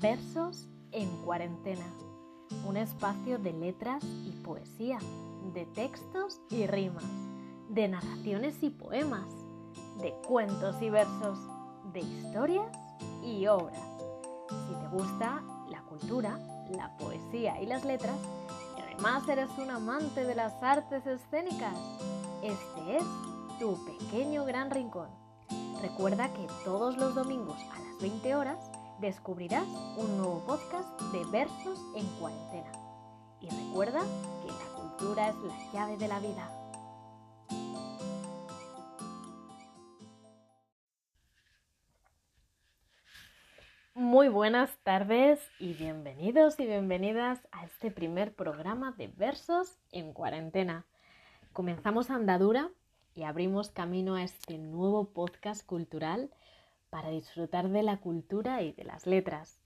Versos en cuarentena, un espacio de letras y poesía, de textos y rimas, de narraciones y poemas, de cuentos y versos, de historias y obras. Si te gusta la cultura, la poesía y las letras, y además eres un amante de las artes escénicas, este es tu pequeño gran rincón. Recuerda que todos los domingos a las 20 horas descubrirás un nuevo podcast de versos en cuarentena. Y recuerda que la cultura es la llave de la vida. Muy buenas tardes y bienvenidos y bienvenidas a este primer programa de versos en cuarentena. Comenzamos andadura y abrimos camino a este nuevo podcast cultural para disfrutar de la cultura y de las letras,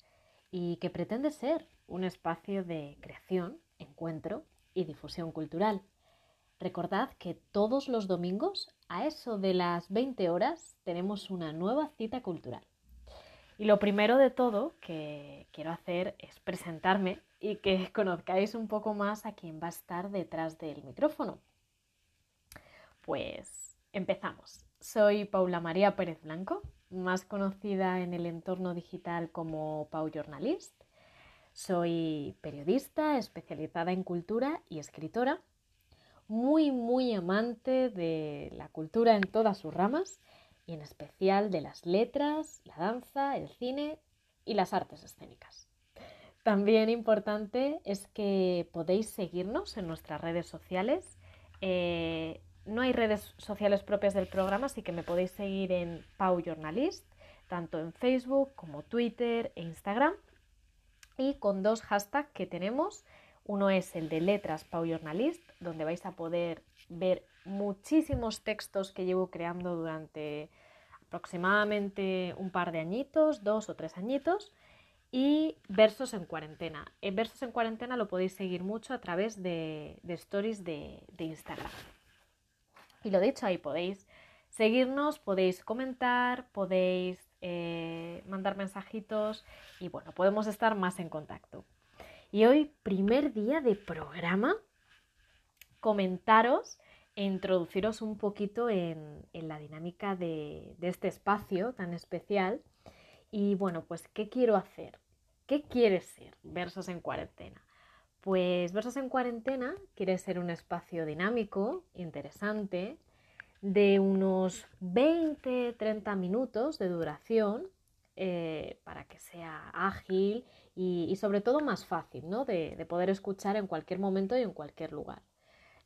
y que pretende ser un espacio de creación, encuentro y difusión cultural. Recordad que todos los domingos, a eso de las 20 horas, tenemos una nueva cita cultural. Y lo primero de todo que quiero hacer es presentarme y que conozcáis un poco más a quien va a estar detrás del micrófono. Pues empezamos. Soy Paula María Pérez Blanco, más conocida en el entorno digital como Pau Journalist. Soy periodista especializada en cultura y escritora, muy, muy amante de la cultura en todas sus ramas y en especial de las letras, la danza, el cine y las artes escénicas. También importante es que podéis seguirnos en nuestras redes sociales. Eh, no hay redes sociales propias del programa, así que me podéis seguir en Pau Journalist, tanto en Facebook como Twitter e Instagram. Y con dos hashtags que tenemos. Uno es el de letras Pau Journalist, donde vais a poder ver muchísimos textos que llevo creando durante aproximadamente un par de añitos, dos o tres añitos, y versos en cuarentena. En versos en cuarentena lo podéis seguir mucho a través de, stories de Instagram. Y lo dicho, ahí podéis seguirnos, podéis comentar, podéis eh, mandar mensajitos y bueno, podemos estar más en contacto. Y hoy, primer día de programa, comentaros e introduciros un poquito en, la dinámica de, de, este espacio tan especial. Y bueno, pues, ¿qué quiero hacer? ¿Qué quiere ser Versos en Cuarentena? Pues Versos en Cuarentena quiere ser un espacio dinámico, interesante, de unos 20-30 minutos de duración eh, para que sea ágil y, sobre todo más fácil ¿no? de, poder escuchar en cualquier momento y en cualquier lugar.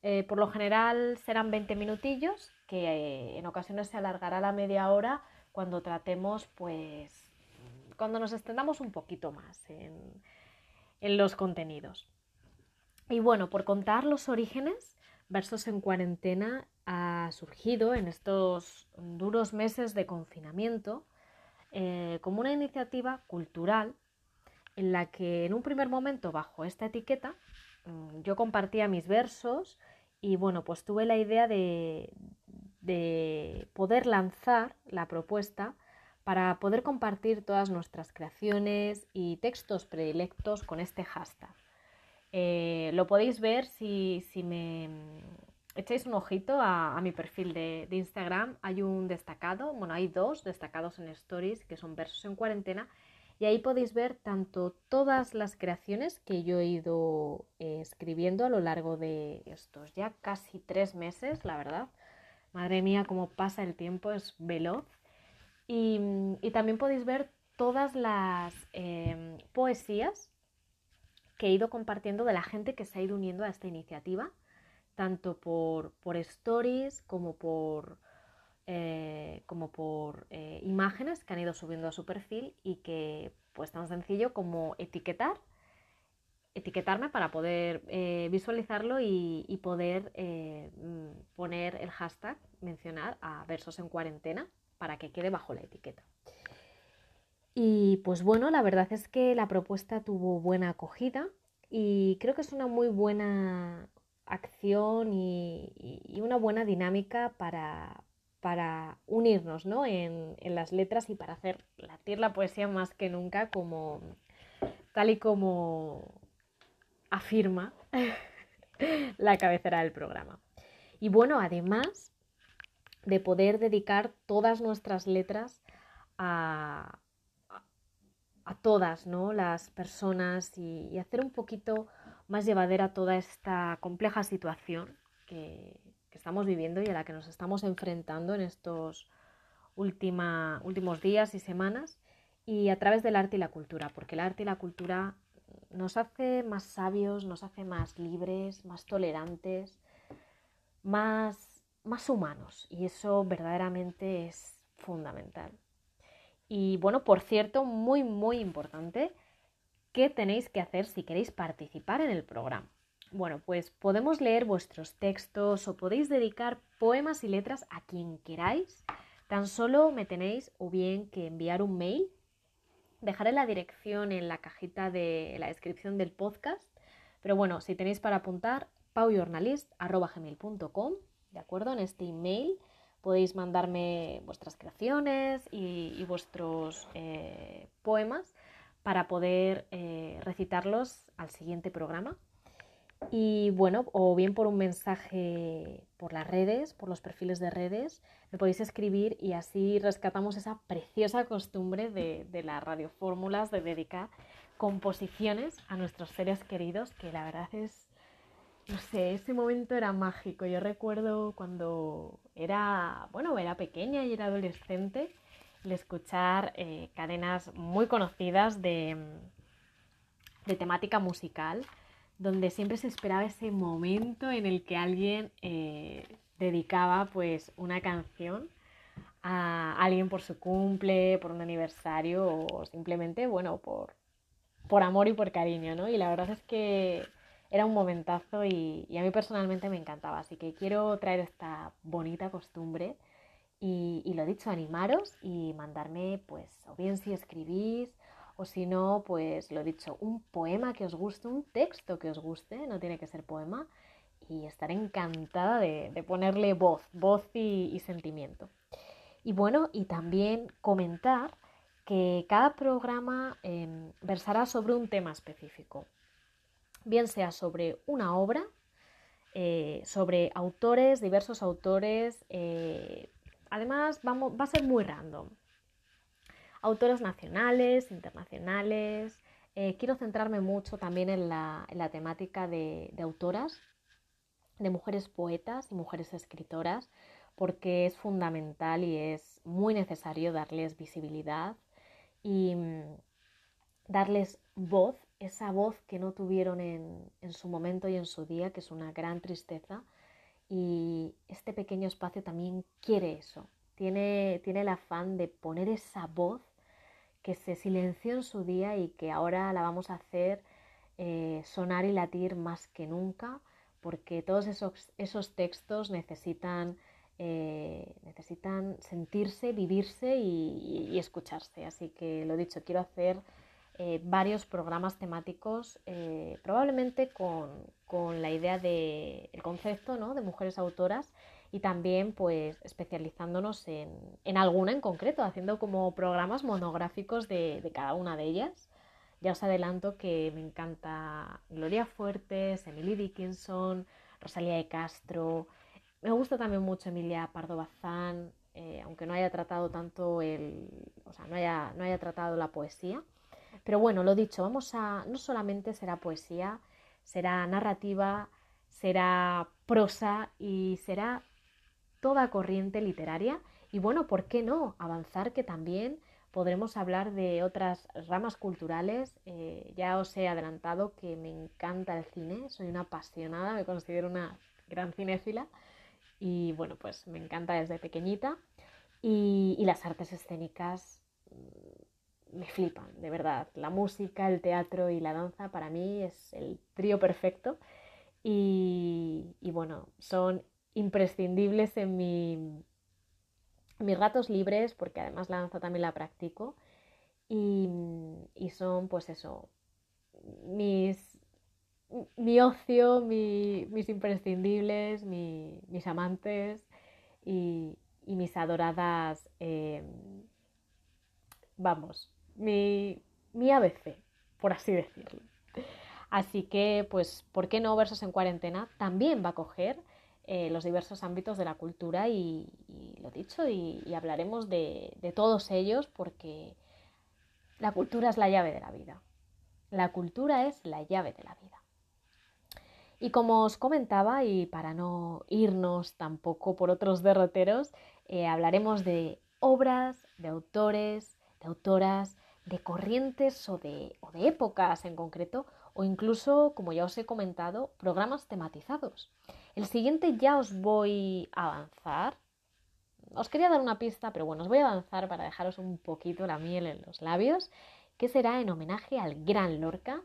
Eh, por lo general serán 20 minutillos que eh, en ocasiones se alargará la media hora cuando tratemos pues cuando nos extendamos un poquito más en, los contenidos. Y bueno, por contar los orígenes, Versos en Cuarentena ha surgido en estos duros meses de confinamiento eh, como una iniciativa cultural en la que en un primer momento bajo esta etiqueta mm, yo compartía mis versos y bueno, pues tuve la idea de, de poder lanzar la propuesta para poder compartir todas nuestras creaciones y textos predilectos con este hashtag. Eh, lo podéis ver si, me echáis un ojito a, mi perfil de, Instagram. Hay un destacado, bueno, hay dos destacados en Stories que son versos en cuarentena. Y ahí podéis ver tanto todas las creaciones que yo he ido eh, escribiendo a lo largo de estos ya casi tres meses, la verdad. Madre mía, cómo pasa el tiempo, es veloz. Y, también podéis ver todas las em, poesías que he ido compartiendo de la gente que se ha ido uniendo a esta iniciativa, tanto por, por stories como por, eh, como por eh, imágenes que han ido subiendo a su perfil y que pues tan sencillo como etiquetar, etiquetarme para poder eh, visualizarlo y, y poder mm, poner el hashtag, mencionar a versos en cuarentena para que quede bajo la etiqueta. Y pues bueno, la verdad es que la propuesta tuvo buena acogida y creo que es una muy buena acción y, una buena dinámica para, para unirnos ¿no? en, las letras y para hacer latir la poesía más que nunca como, tal y como afirma la cabecera del programa. Y bueno, además de poder dedicar todas nuestras letras a, a todas ¿no? las personas y, hacer un poquito más llevadera toda esta compleja situación que, estamos viviendo y a la que nos estamos enfrentando en estos últimos días y semanas y a través del arte y la cultura, porque el arte y la cultura nos hace más sabios, nos hace más libres, más tolerantes, más, más humanos y eso verdaderamente es fundamental. Y bueno, por cierto, muy, muy importante, ¿qué tenéis que hacer si queréis participar en el programa? Bueno, pues podemos leer vuestros textos o podéis dedicar poemas y letras a quien queráis. Tan solo me tenéis o bien que enviar un mail. Dejaré la dirección en la cajita de la descripción del podcast. Pero bueno, si tenéis para apuntar, paujournalist.com, ¿de acuerdo? En este email podéis mandarme vuestras creaciones y, vuestros eh, poemas para poder eh, recitarlos al siguiente programa. Y bueno, o bien por un mensaje por las redes, por los perfiles de redes, me podéis escribir y así rescatamos esa preciosa costumbre de, de las radiofórmulas, de dedicar composiciones a nuestros seres queridos, que la verdad es no sé, ese momento era mágico. Yo recuerdo cuando era, bueno, era pequeña y era adolescente, el escuchar eh, cadenas muy conocidas de, de, temática musical, donde siempre se esperaba ese momento en el que alguien eh, dedicaba pues una canción a alguien por su cumple, por un aniversario o simplemente, bueno, por, por amor y por cariño, ¿no? Y la verdad es que era un momentazo y, a mí personalmente me encantaba. Así que quiero traer esta bonita costumbre y, lo dicho, animaros y mandarme, pues, o bien si escribís o si no, pues lo dicho, un poema que os guste, un texto que os guste, no tiene que ser poema, y estaré encantada de, ponerle voz, voz y, sentimiento. Y bueno, y también comentar que cada programa em, versará sobre un tema específico bien sea sobre una obra, eh, sobre autores, diversos autores. Eh, además, vamos, va a ser muy random. Autores nacionales, internacionales. Eh, quiero centrarme mucho también en la, temática de, autoras, de mujeres poetas y mujeres escritoras, porque es fundamental y es muy necesario darles visibilidad y mm, darles voz esa voz que no tuvieron en, su momento y en su día, que es una gran tristeza. Y este pequeño espacio también quiere eso, tiene, tiene el afán de poner esa voz que se silenció en su día y que ahora la vamos a hacer eh, sonar y latir más que nunca, porque todos esos, esos textos necesitan, eh, necesitan sentirse, vivirse y escucharse. Así que lo dicho, quiero hacer eh, varios programas temáticos, eh, probablemente con, la idea del concepto ¿no? de mujeres autoras y también pues especializándonos en, alguna en concreto, haciendo como programas monográficos de, cada una de ellas. Ya os adelanto que me encanta Gloria Fuertes, Emily Dickinson, Rosalía de Castro. Me gusta también mucho Emilia Pardo Bazán, eh, aunque no haya tratado tanto el, o sea, no haya, no haya tratado la poesía. Pero bueno, lo dicho, vamos a, no solamente será poesía, será narrativa, será prosa y será toda corriente literaria. Y bueno, ¿por qué no avanzar que también podremos hablar de otras ramas culturales? Eh, ya os he adelantado que me encanta el cine, soy una apasionada, me considero una gran cinéfila y bueno, pues me encanta desde pequeñita. y las artes escénicas me flipan, de verdad. La música, el teatro y la danza para mí es el trío perfecto y, bueno, son imprescindibles en, mi, mis ratos libres porque además la danza también la practico y, son pues eso, mis, mi ocio, mis imprescindibles, mis amantes y, mis adoradas, eh, vamos, mi, mi ABC, por así decirlo. Así que, pues, ¿por qué no Versos en Cuarentena? También va a coger eh, los diversos ámbitos de la cultura y, lo dicho, y, hablaremos de, todos ellos porque la cultura es la llave de la vida. La cultura es la llave de la vida. Y como os comentaba, y para no irnos tampoco por otros derroteros, eh, hablaremos de obras, de autores, de autoras, de corrientes o de, o de épocas en concreto, o incluso, como ya os he comentado, programas tematizados. El siguiente ya os voy a avanzar. Os quería dar una pista, pero bueno, os voy a avanzar para dejaros un poquito la miel en los labios, que será en homenaje al gran Lorca,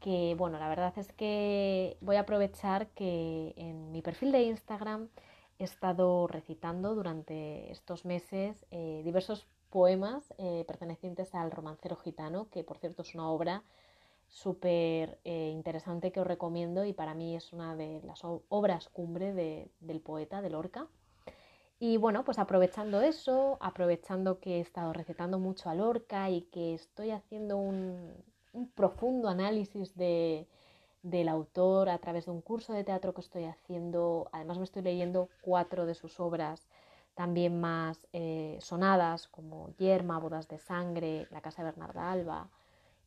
que bueno, la verdad es que voy a aprovechar que en mi perfil de Instagram he estado recitando durante estos meses eh, diversos poemas eh, pertenecientes al romancero gitano, que por cierto es una obra súper eh, interesante que os recomiendo y para mí es una de las obras cumbre del poeta, de Lorca. Y bueno, pues aprovechando eso, aprovechando que he estado recetando mucho a Lorca y que estoy haciendo un, un profundo análisis de, del autor a través de un curso de teatro que estoy haciendo. Además me estoy leyendo cuatro de sus obras también más eh, sonadas como Yerma, Bodas de Sangre, La Casa de Bernarda Alba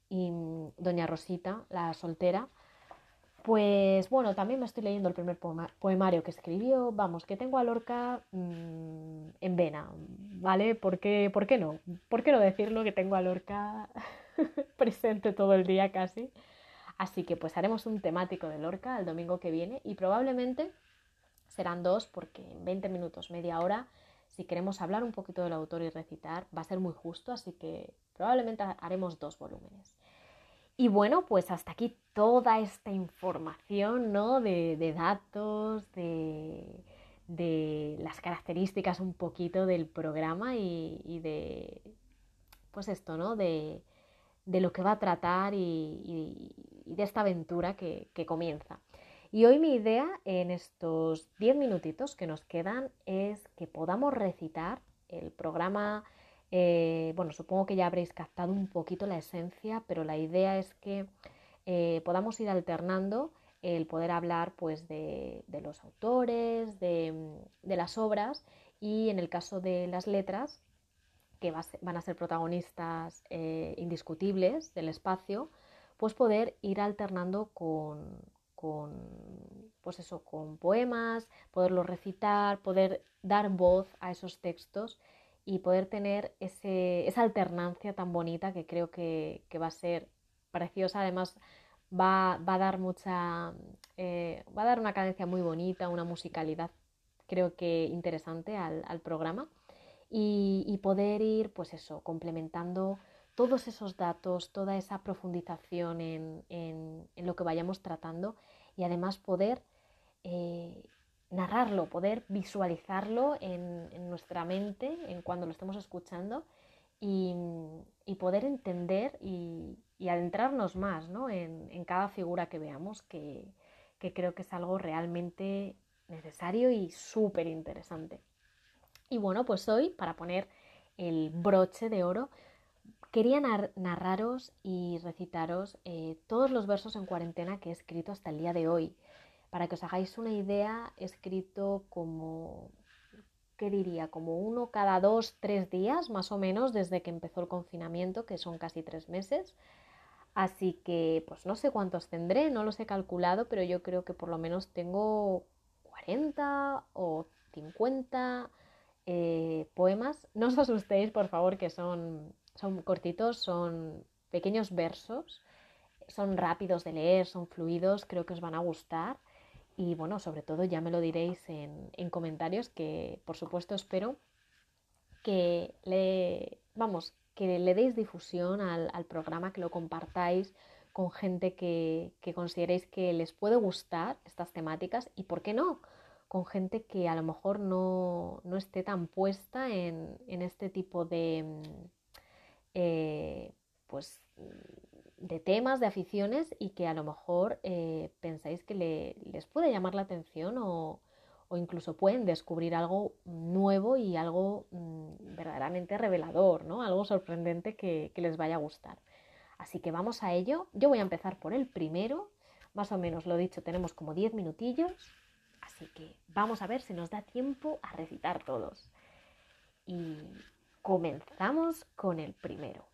y mm, Doña Rosita, la soltera. Pues bueno, también me estoy leyendo el primer poemario que escribió. Vamos, que tengo a Lorca mm, en vena, ¿vale? ¿Por qué, ¿Por qué no? ¿Por qué no decirlo que tengo a Lorca presente todo el día casi? Así que pues haremos un temático de Lorca el domingo que viene y probablemente serán dos porque en 20 minutos, media hora, si queremos hablar un poquito del autor y recitar, va a ser muy justo, así que probablemente haremos dos volúmenes. Y bueno, pues hasta aquí toda esta información, ¿no? De, datos, de, las características un poquito del programa y, de, pues esto, ¿no? De, lo que va a tratar y, de esta aventura que, comienza. Y hoy mi idea en estos 10 minutitos que nos quedan es que podamos recitar el programa eh, bueno, supongo que ya habréis captado un poquito la esencia, pero la idea es que eh, podamos ir alternando el poder hablar pues, de, los autores, de, las obras y en el caso de las letras, que van a ser protagonistas eh, indiscutibles del espacio, pues poder ir alternando con, con, pues eso, con poemas, poderlos recitar, poder dar voz a esos textos y poder tener esa alternancia tan bonita que creo que, va a ser preciosa. Además, va, a dar mucha. Eh, va a dar una cadencia muy bonita, una musicalidad creo que interesante al, programa. Y, poder ir, pues eso, complementando todos esos datos, toda esa profundización en, lo que vayamos tratando y además poder eh, narrarlo, poder visualizarlo en, nuestra mente, en cuando lo estemos escuchando, y, poder entender y, adentrarnos más en, cada figura que veamos, que, creo que es algo realmente necesario y súper interesante. Y bueno, pues hoy, para poner el broche de oro, quería narraros y recitaros eh, todos los versos en cuarentena que he escrito hasta el día de hoy. Para que os hagáis una idea, he escrito como, ¿qué diría? Como uno cada dos, tres días, más o menos, desde que empezó el confinamiento, que son casi tres meses. Así que, pues no sé cuántos tendré, no los he calculado, pero yo creo que por lo menos tengo 40 o 50 eh, poemas. No os asustéis, por favor, que son, son cortitos, son pequeños versos, son rápidos de leer, son fluidos, creo que os van a gustar. Y bueno, sobre todo ya me lo diréis en, comentarios que por supuesto espero que le, vamos, que le deis difusión al, programa, que lo compartáis con gente que, consideréis que les puede gustar estas temáticas y, ¿por qué no? Con gente que a lo mejor no, esté tan puesta en, este tipo de, eh, pues, de temas, de aficiones y que a lo mejor eh, pensáis que les puede llamar la atención o, incluso pueden descubrir algo nuevo y algo mm, verdaderamente revelador, ¿no? algo sorprendente que, les vaya a gustar. Así que vamos a ello. Yo voy a empezar por el primero. Más o menos lo dicho, tenemos como 10 minutillos. Así que vamos a ver si nos da tiempo a recitar todos. Y comenzamos con el primero.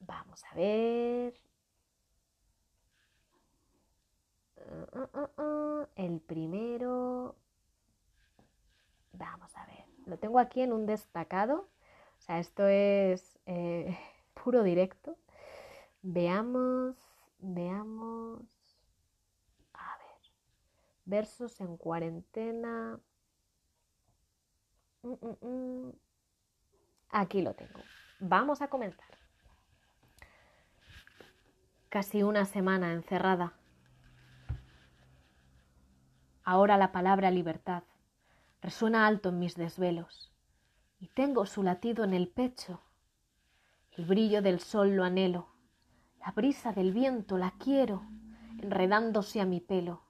Vamos a ver. El primero. Vamos a ver. Lo tengo aquí en un destacado. O sea, esto es eh, puro directo. Veamos, veamos. A ver. Versos en cuarentena. Mm, mm, mm. Aquí lo tengo. Vamos a comenzar. Casi una semana encerrada. Ahora la palabra libertad resuena alto en mis desvelos y tengo su latido en el pecho. El brillo del sol lo anhelo, la brisa del viento la quiero, enredándose a mi pelo,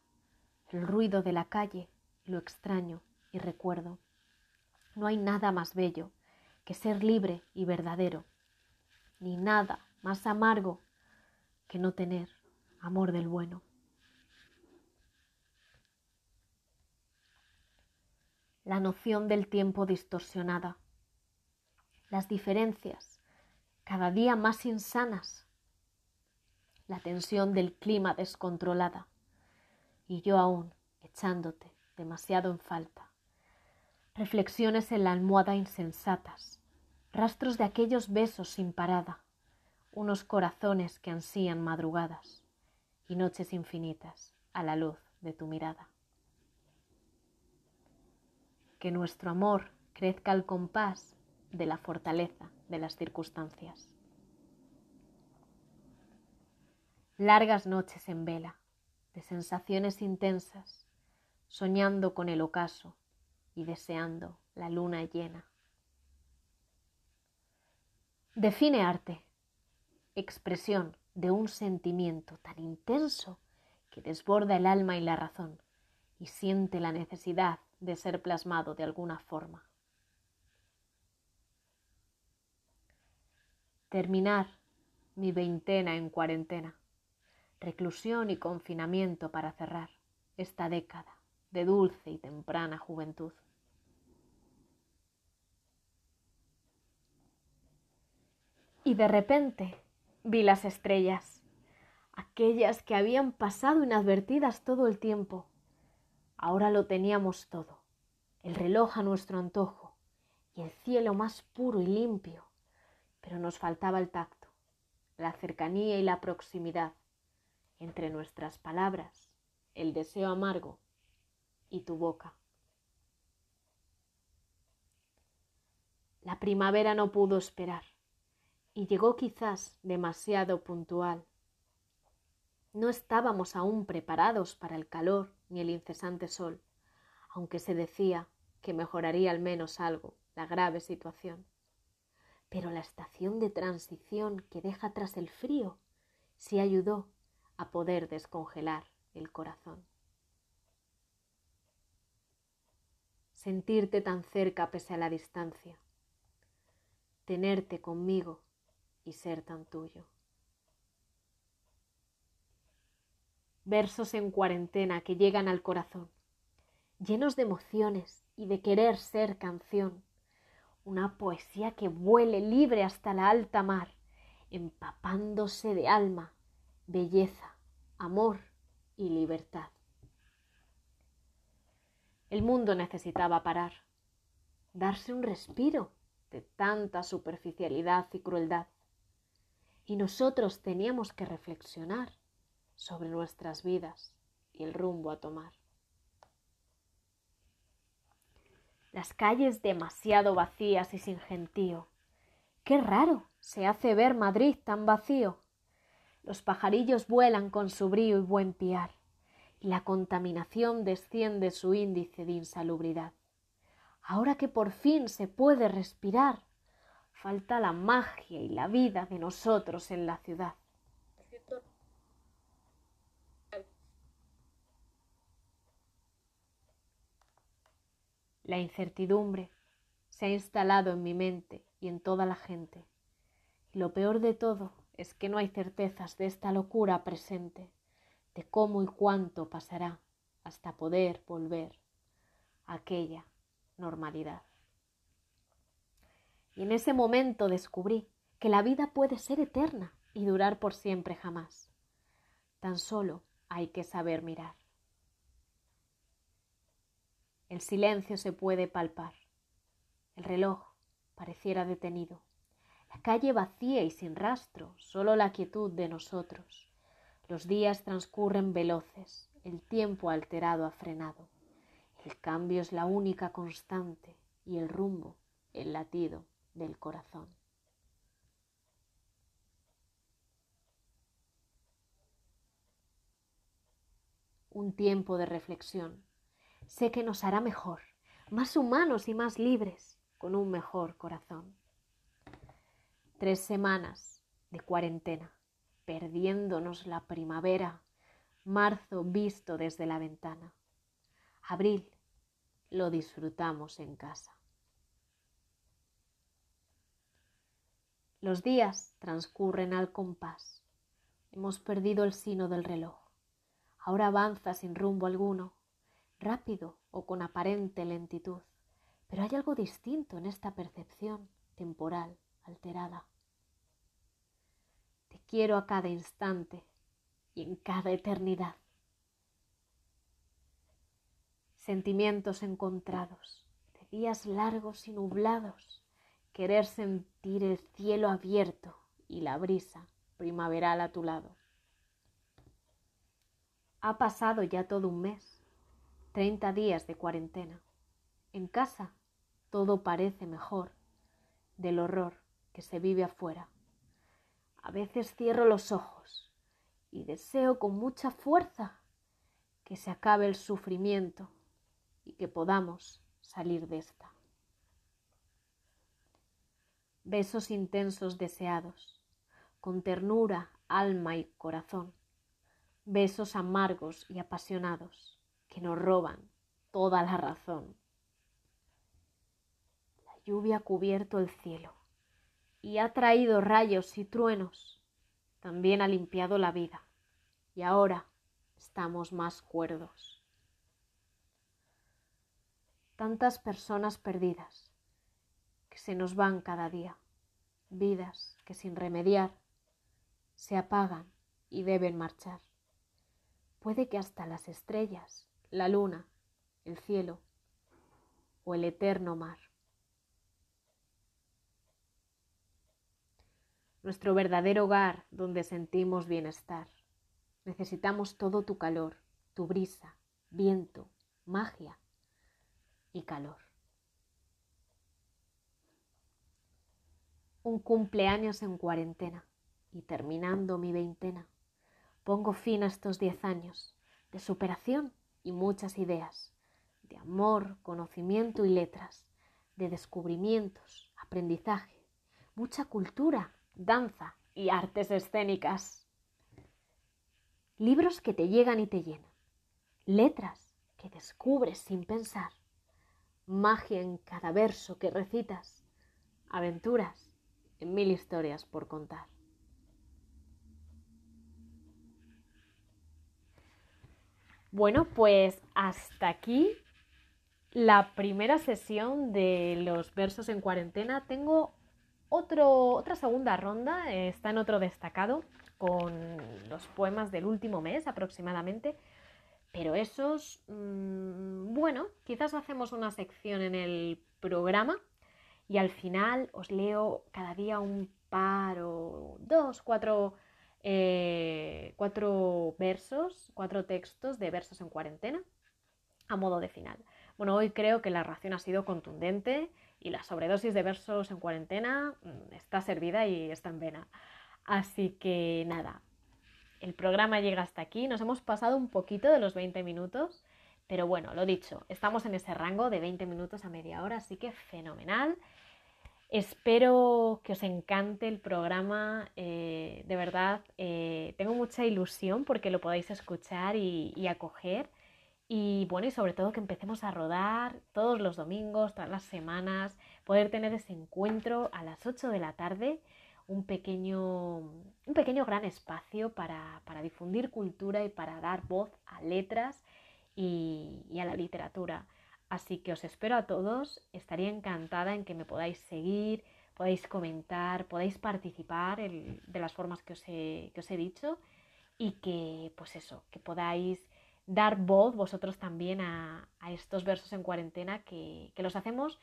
el ruido de la calle lo extraño y recuerdo. No hay nada más bello que ser libre y verdadero, ni nada más amargo que no tener amor del bueno. La noción del tiempo distorsionada, las diferencias cada día más insanas, la tensión del clima descontrolada y yo aún echándote demasiado en falta. Reflexiones en la almohada insensatas, rastros de aquellos besos sin parada, unos corazones que ansían madrugadas y noches infinitas a la luz de tu mirada. Que nuestro amor crezca al compás de la fortaleza de las circunstancias. Largas noches en vela, de sensaciones intensas, soñando con el ocaso y deseando la luna llena. Define arte expresión de un sentimiento tan intenso que desborda el alma y la razón y siente la necesidad de ser plasmado de alguna forma. Terminar mi veintena en cuarentena, reclusión y confinamiento para cerrar esta década de dulce y temprana juventud. Y de repente Vi las estrellas, aquellas que habían pasado inadvertidas todo el tiempo. Ahora lo teníamos todo, el reloj a nuestro antojo y el cielo más puro y limpio, pero nos faltaba el tacto, la cercanía y la proximidad entre nuestras palabras, el deseo amargo y tu boca. La primavera no pudo esperar y llegó quizás demasiado puntual. No estábamos aún preparados para el calor ni el incesante sol, aunque se decía que mejoraría al menos algo la grave situación. Pero la estación de transición que deja tras el frío sí ayudó a poder descongelar el corazón. Sentirte tan cerca pese a la distancia, tenerte conmigo y ser tan tuyo. Versos en cuarentena que llegan al corazón, llenos de emociones y de querer ser canción. Una poesía que vuele libre hasta la alta mar, empapándose de alma, belleza, amor y libertad. El mundo necesitaba parar, darse un respiro de tanta superficialidad y crueldad y nosotros teníamos que reflexionar sobre nuestras vidas y el rumbo a tomar. Las calles demasiado vacías y sin gentío. Qué raro se hace ver Madrid tan vacío. Los pajarillos vuelan con su brío y buen piar, y la contaminación desciende su índice de insalubridad. Ahora que por fin se puede respirar, falta la magia y la vida de nosotros en la ciudad. La incertidumbre se ha instalado en mi mente y en toda la gente. Y lo peor de todo es que no hay certezas de esta locura presente, de cómo y cuánto pasará hasta poder volver a aquella normalidad. Y en ese momento descubrí que la vida puede ser eterna y durar por siempre jamás. Tan solo hay que saber mirar. El silencio se puede palpar. El reloj pareciera detenido. La calle vacía y sin rastro, solo la quietud de nosotros. Los días transcurren veloces, el tiempo alterado ha frenado. El cambio es la única constante y el rumbo, el latido del corazón. Un tiempo de reflexión. Sé que nos hará mejor, más humanos y más libres, con un mejor corazón. Tres semanas de cuarentena, perdiéndonos la primavera, marzo visto desde la ventana. Abril lo disfrutamos en casa. Los días transcurren al compás. Hemos perdido el sino del reloj. Ahora avanza sin rumbo alguno, rápido o con aparente lentitud. Pero hay algo distinto en esta percepción temporal alterada. Te quiero a cada instante y en cada eternidad. Sentimientos encontrados, de días largos y nublados, querer sentir el cielo abierto y la brisa primaveral a tu lado. Ha pasado ya todo un mes, treinta días de cuarentena. En casa todo parece mejor del horror que se vive afuera. A veces cierro los ojos y deseo con mucha fuerza que se acabe el sufrimiento y que podamos salir de esta. Besos intensos deseados, con ternura, alma y corazón. Besos amargos y apasionados que nos roban toda la razón. La lluvia ha cubierto el cielo y ha traído rayos y truenos, también ha limpiado la vida, y ahora estamos más cuerdos. Tantas personas perdidas se nos van cada día, vidas que sin remediar se apagan y deben marchar. Puede que hasta las estrellas, la luna, el cielo o el eterno mar nuestro verdadero hogar donde sentimos bienestar. Necesitamos todo tu calor, tu brisa, viento, magia y calor. Un cumpleaños en cuarentena y terminando mi veintena. Pongo fin a estos diez años de superación y muchas ideas, de amor, conocimiento y letras, de descubrimientos, aprendizaje, mucha cultura danza y artes escénicas. Libros que te llegan y te llenan. Letras que descubres sin pensar. Magia en cada verso que recitas. Aventuras mil historias por contar. Bueno, pues hasta aquí la primera sesión de los versos en cuarentena. Tengo otra segunda ronda eh, está en otro destacado con los poemas del último mes aproximadamente. Pero esos, mm, bueno, quizás hacemos una sección en el programa y al final os leo cada día un par o dos, cuatro, eh, cuatro versos, cuatro textos de versos en cuarentena a modo de final. Bueno, hoy creo que la ración ha sido contundente y la sobredosis de versos en cuarentena mm, está servida y está en vena. Así que nada, el programa llega hasta aquí. Nos hemos pasado un poquito de los 20 minutos, pero bueno, lo dicho, estamos en ese rango de 20 minutos a media hora, así que fenomenal. Espero que os encante el programa, eh, de verdad, eh, tengo mucha ilusión porque lo podáis escuchar y, acoger. Y bueno, y sobre todo que empecemos a rodar todos los domingos, todas las semanas, poder tener ese encuentro a las 8 de la tarde, un pequeño, un pequeño gran espacio para, difundir cultura y para dar voz a letras y, a la literatura. Así que os espero a todos, estaría encantada en que me podáis seguir, podáis comentar, podáis participar de las formas que os, he, que dicho y que, pues eso, que podáis dar voz vosotros también a, estos versos en cuarentena que, los hacemos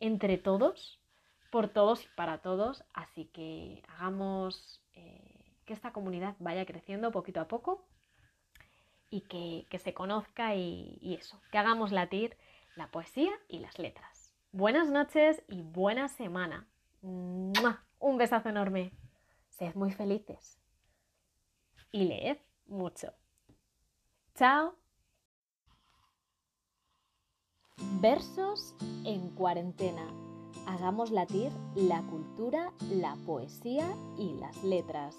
entre todos, por todos y para todos. Así que hagamos eh, que esta comunidad vaya creciendo poquito a poco y que, se conozca y, eso, que hagamos latir la poesía y las letras. Buenas noches y buena semana. Un besazo enorme. Sed muy felices. Y leed mucho. Chao. Versos en cuarentena. Hagamos latir la cultura, la poesía y las letras.